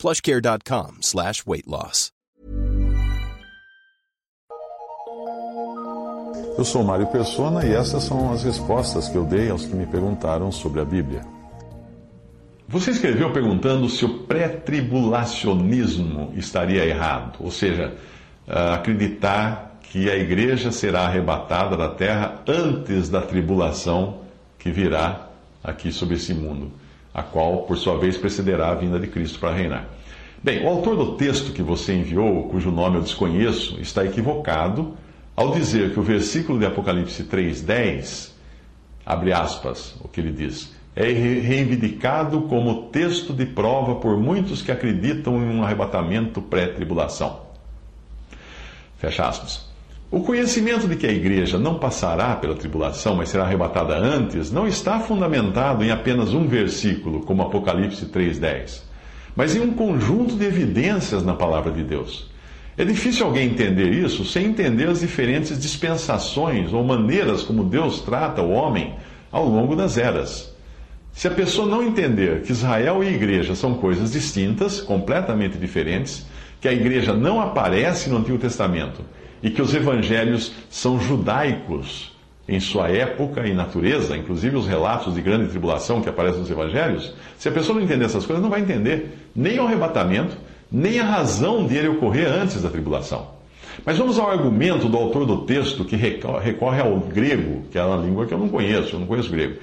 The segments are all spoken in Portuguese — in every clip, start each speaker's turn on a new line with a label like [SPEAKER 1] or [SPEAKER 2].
[SPEAKER 1] plushcare.com slash weight loss.
[SPEAKER 2] Eu sou Mário Persona e essas são as respostas que eu dei aos que me perguntaram sobre a Bíblia. Você escreveu perguntando se o pré-tribulacionismo estaria errado, ou seja, acreditar que a igreja será arrebatada da terra antes da tribulação que virá aqui sobre esse mundo, a qual, por sua vez, precederá a vinda de Cristo para reinar. Bem, o autor do texto que você enviou, cujo nome eu desconheço, está equivocado ao dizer que o versículo de Apocalipse 3,10, abre aspas, o que ele diz, é reivindicado como texto de prova por muitos que acreditam em um arrebatamento pré-tribulação. Fecha aspas. O conhecimento de que a igreja não passará pela tribulação, mas será arrebatada antes, não está fundamentado em apenas um versículo, como Apocalipse 3,10, mas em um conjunto de evidências na palavra de Deus. É difícil alguém entender isso sem entender as diferentes dispensações ou maneiras como Deus trata o homem ao longo das eras. Se a pessoa não entender que Israel e igreja são coisas distintas, completamente diferentes, que a igreja não aparece no Antigo Testamento e que os evangelhos são judaicos em sua época e natureza, inclusive os relatos de grande tribulação que aparecem nos evangelhos, se a pessoa não entender essas coisas, não vai entender nem o arrebatamento, nem a razão de ele ocorrer antes da tribulação. Mas vamos ao argumento do autor do texto que recorre ao grego, que é uma língua que eu não conheço, eu não conheço grego.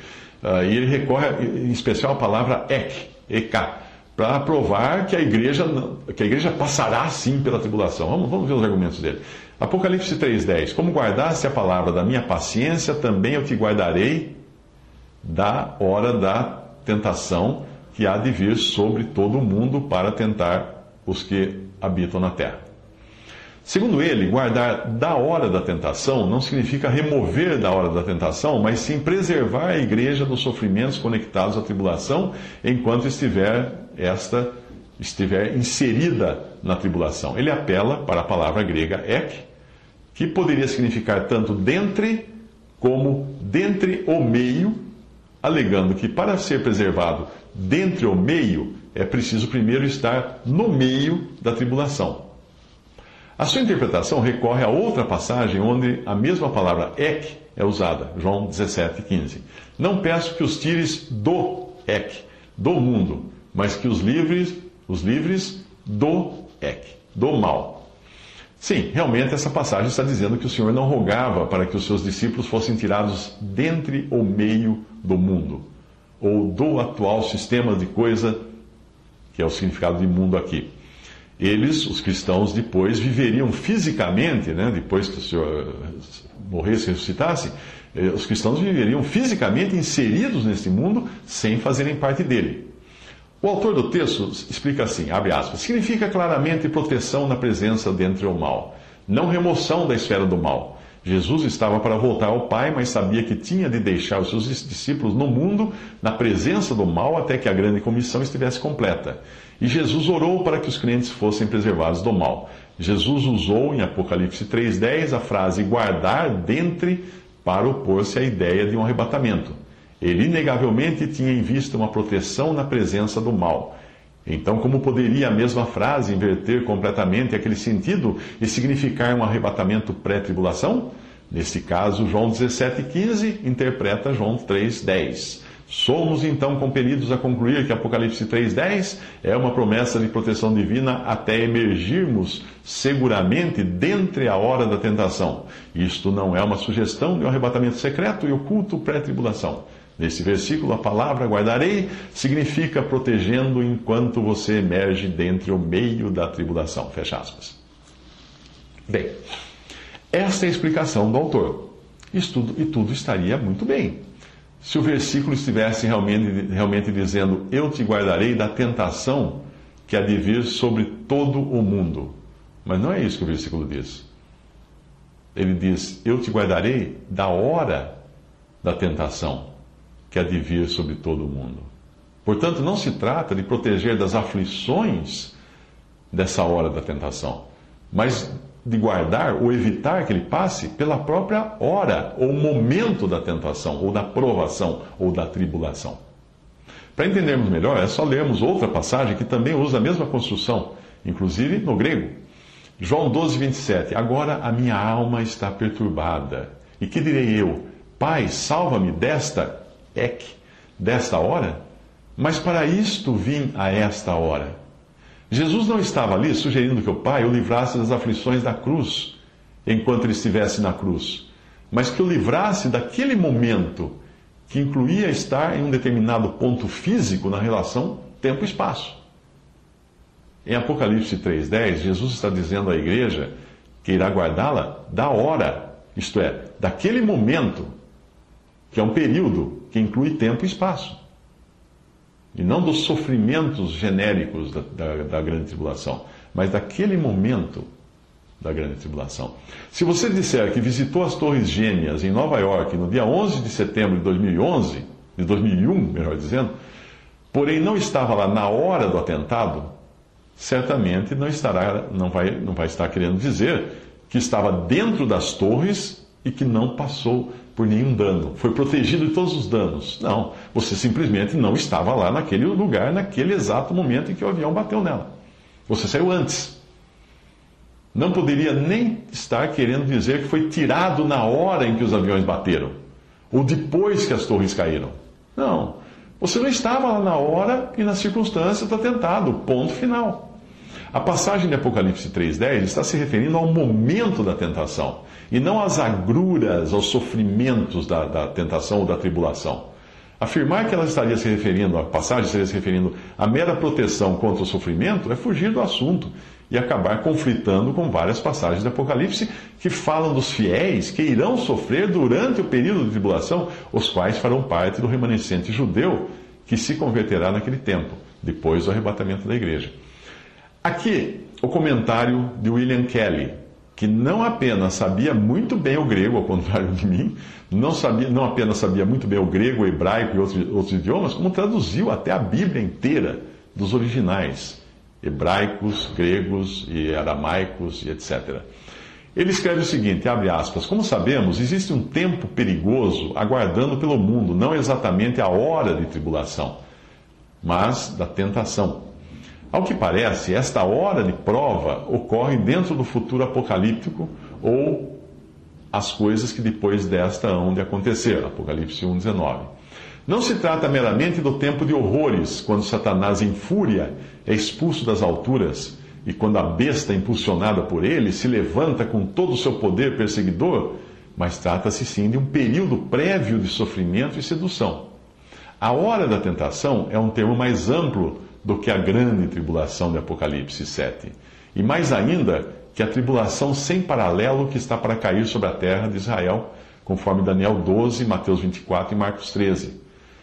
[SPEAKER 2] Uh, e ele recorre em especial à palavra ek, ek, para provar que a igreja que a igreja passará sim pela tribulação. Vamos, vamos ver os argumentos dele. Apocalipse 3:10. Como guardaste a palavra da minha paciência, também eu te guardarei da hora da tentação que há de vir sobre todo o mundo para tentar os que habitam na terra. Segundo ele, guardar da hora da tentação não significa remover da hora da tentação, mas sim preservar a igreja dos sofrimentos conectados à tribulação enquanto estiver esta estiver inserida na tribulação. Ele apela para a palavra grega ek, que poderia significar tanto dentre como dentre o meio, alegando que para ser preservado dentre o meio é preciso primeiro estar no meio da tribulação. A sua interpretação recorre a outra passagem onde a mesma palavra ek é usada, João 17, 15. Não peço que os tires do ek, do mundo, mas que os livres, os livres do ek, do mal. Sim, realmente essa passagem está dizendo que o Senhor não rogava para que os seus discípulos fossem tirados dentre o meio do mundo, ou do atual sistema de coisa, que é o significado de mundo aqui eles, os cristãos, depois viveriam fisicamente, né, depois que o Senhor morresse e ressuscitasse, eh, os cristãos viveriam fisicamente inseridos nesse mundo sem fazerem parte dele. O autor do texto explica assim, abre aspas, significa claramente proteção na presença dentre o mal, não remoção da esfera do mal. Jesus estava para voltar ao Pai, mas sabia que tinha de deixar os seus discípulos no mundo, na presença do mal, até que a grande comissão estivesse completa. E Jesus orou para que os crentes fossem preservados do mal. Jesus usou em Apocalipse 3,10 a frase guardar dentre para opor-se à ideia de um arrebatamento. Ele inegavelmente tinha em vista uma proteção na presença do mal. Então, como poderia a mesma frase inverter completamente aquele sentido e significar um arrebatamento pré-tribulação? Neste caso, João 17,15 interpreta João 3,10. Somos então compelidos a concluir que Apocalipse 3,10 é uma promessa de proteção divina até emergirmos seguramente dentre a hora da tentação. Isto não é uma sugestão de um arrebatamento secreto e oculto pré-tribulação. Nesse versículo, a palavra guardarei significa protegendo enquanto você emerge dentre o meio da tribulação. Fecha aspas. Bem, esta é a explicação do autor. Isso e tudo estaria muito bem se o versículo estivesse realmente, realmente dizendo: Eu te guardarei da tentação que há de vir sobre todo o mundo. Mas não é isso que o versículo diz. Ele diz: Eu te guardarei da hora da tentação que há de vir sobre todo o mundo. Portanto, não se trata de proteger das aflições dessa hora da tentação, mas de guardar ou evitar que ele passe pela própria hora ou momento da tentação, ou da provação, ou da tribulação. Para entendermos melhor, é só lermos outra passagem que também usa a mesma construção, inclusive no grego. João 12, 27. Agora a minha alma está perturbada. E que direi eu? Pai, salva-me desta ek, desta hora? Mas para isto vim a esta hora. Jesus não estava ali sugerindo que o Pai o livrasse das aflições da cruz, enquanto ele estivesse na cruz, mas que o livrasse daquele momento que incluía estar em um determinado ponto físico na relação tempo-espaço. Em Apocalipse 3,10, Jesus está dizendo à igreja que irá guardá-la da hora, isto é, daquele momento, que é um período que inclui tempo e espaço e não dos sofrimentos genéricos da, da, da, grande tribulação, mas daquele momento da grande tribulação. Se você disser que visitou as Torres Gêmeas em Nova York no dia 11 de setembro de 2011, de 2001, melhor dizendo, porém não estava lá na hora do atentado, certamente não estará, não vai, não vai estar querendo dizer que estava dentro das torres e que não passou por nenhum dano, foi protegido de todos os danos. Não, você simplesmente não estava lá naquele lugar, naquele exato momento em que o avião bateu nela. Você saiu antes. Não poderia nem estar querendo dizer que foi tirado na hora em que os aviões bateram, ou depois que as torres caíram. Não. Você não estava lá na hora e nas circunstâncias do atentado, ponto final. A passagem de Apocalipse 3,10 está se referindo ao momento da tentação e não às agruras, aos sofrimentos da, da tentação ou da tribulação. Afirmar que ela estaria se referindo, a passagem estaria se referindo à mera proteção contra o sofrimento é fugir do assunto e acabar conflitando com várias passagens do Apocalipse que falam dos fiéis que irão sofrer durante o período de tribulação, os quais farão parte do remanescente judeu que se converterá naquele tempo, depois do arrebatamento da igreja. Aqui, o comentário de William Kelly, que não apenas sabia muito bem o grego, ao contrário de mim, não, sabia, não apenas sabia muito bem o grego, o hebraico e outros, outros idiomas, como traduziu até a Bíblia inteira dos originais, hebraicos, gregos e aramaicos e etc. Ele escreve o seguinte, abre aspas, como sabemos, existe um tempo perigoso aguardando pelo mundo, não exatamente a hora de tribulação, mas da tentação ao que parece, esta hora de prova ocorre dentro do futuro apocalíptico ou as coisas que depois desta hão de acontecer. Apocalipse 1,19. Não se trata meramente do tempo de horrores, quando Satanás em fúria é expulso das alturas e quando a besta impulsionada por ele se levanta com todo o seu poder perseguidor, mas trata-se sim de um período prévio de sofrimento e sedução. A hora da tentação é um termo mais amplo do que a grande tribulação de Apocalipse 7. E mais ainda, que a tribulação sem paralelo que está para cair sobre a terra de Israel, conforme Daniel 12, Mateus 24 e Marcos 13.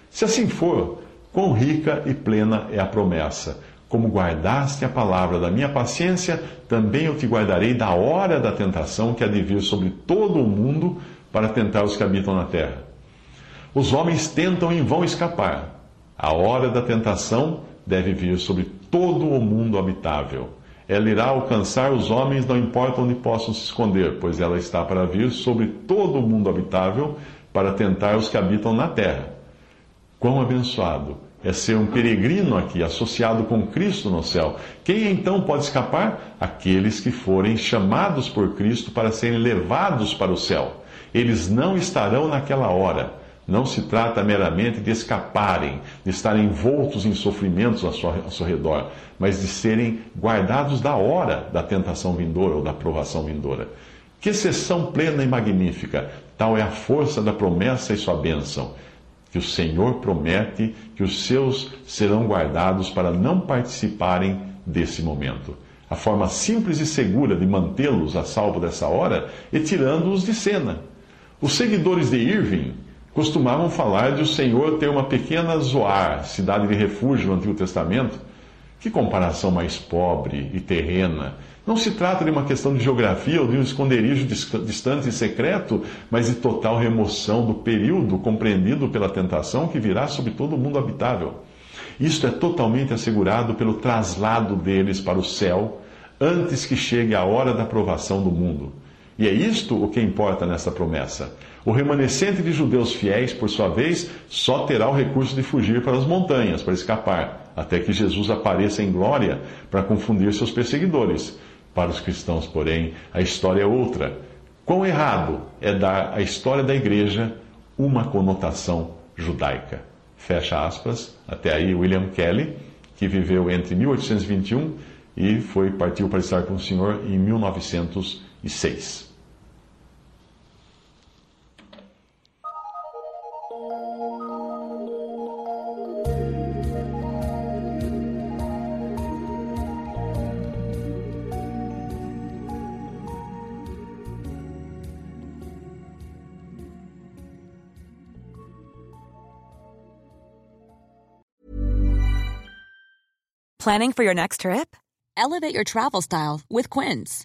[SPEAKER 2] Se assim for, quão rica e plena é a promessa. Como guardaste a palavra da minha paciência, também eu te guardarei da hora da tentação que há de vir sobre todo o mundo para tentar os que habitam na terra. Os homens tentam em vão escapar. A hora da tentação deve vir sobre todo o mundo habitável. Ela irá alcançar os homens, não importa onde possam se esconder, pois ela está para vir sobre todo o mundo habitável para tentar os que habitam na terra. Quão abençoado é ser um peregrino aqui, associado com Cristo no céu. Quem então pode escapar? Aqueles que forem chamados por Cristo para serem levados para o céu. Eles não estarão naquela hora não se trata meramente de escaparem, de estarem envoltos em sofrimentos ao seu, ao seu redor, mas de serem guardados da hora da tentação vindoura ou da provação vindoura. Que exceção plena e magnífica! Tal é a força da promessa e sua bênção, que o Senhor promete que os seus serão guardados para não participarem desse momento. A forma simples e segura de mantê-los a salvo dessa hora é tirando-os de cena. Os seguidores de Irving costumavam falar de o Senhor ter uma pequena Zoar, cidade de refúgio no Antigo Testamento, Que comparação mais pobre e terrena. Não se trata de uma questão de geografia ou de um esconderijo distante e secreto, mas de total remoção do período compreendido pela tentação que virá sobre todo o mundo habitável. Isto é totalmente assegurado pelo traslado deles para o céu antes que chegue a hora da provação do mundo. E é isto o que importa nessa promessa. O remanescente de judeus fiéis, por sua vez, só terá o recurso de fugir para as montanhas para escapar, até que Jesus apareça em glória para confundir seus perseguidores. Para os cristãos, porém, a história é outra. Quão errado é dar à história da igreja uma conotação judaica. Fecha aspas. Até aí, William Kelly, que viveu entre 1821 e foi partiu para estar com o Senhor em 1906.
[SPEAKER 3] Planning for your next trip? Elevate your travel style with Quince.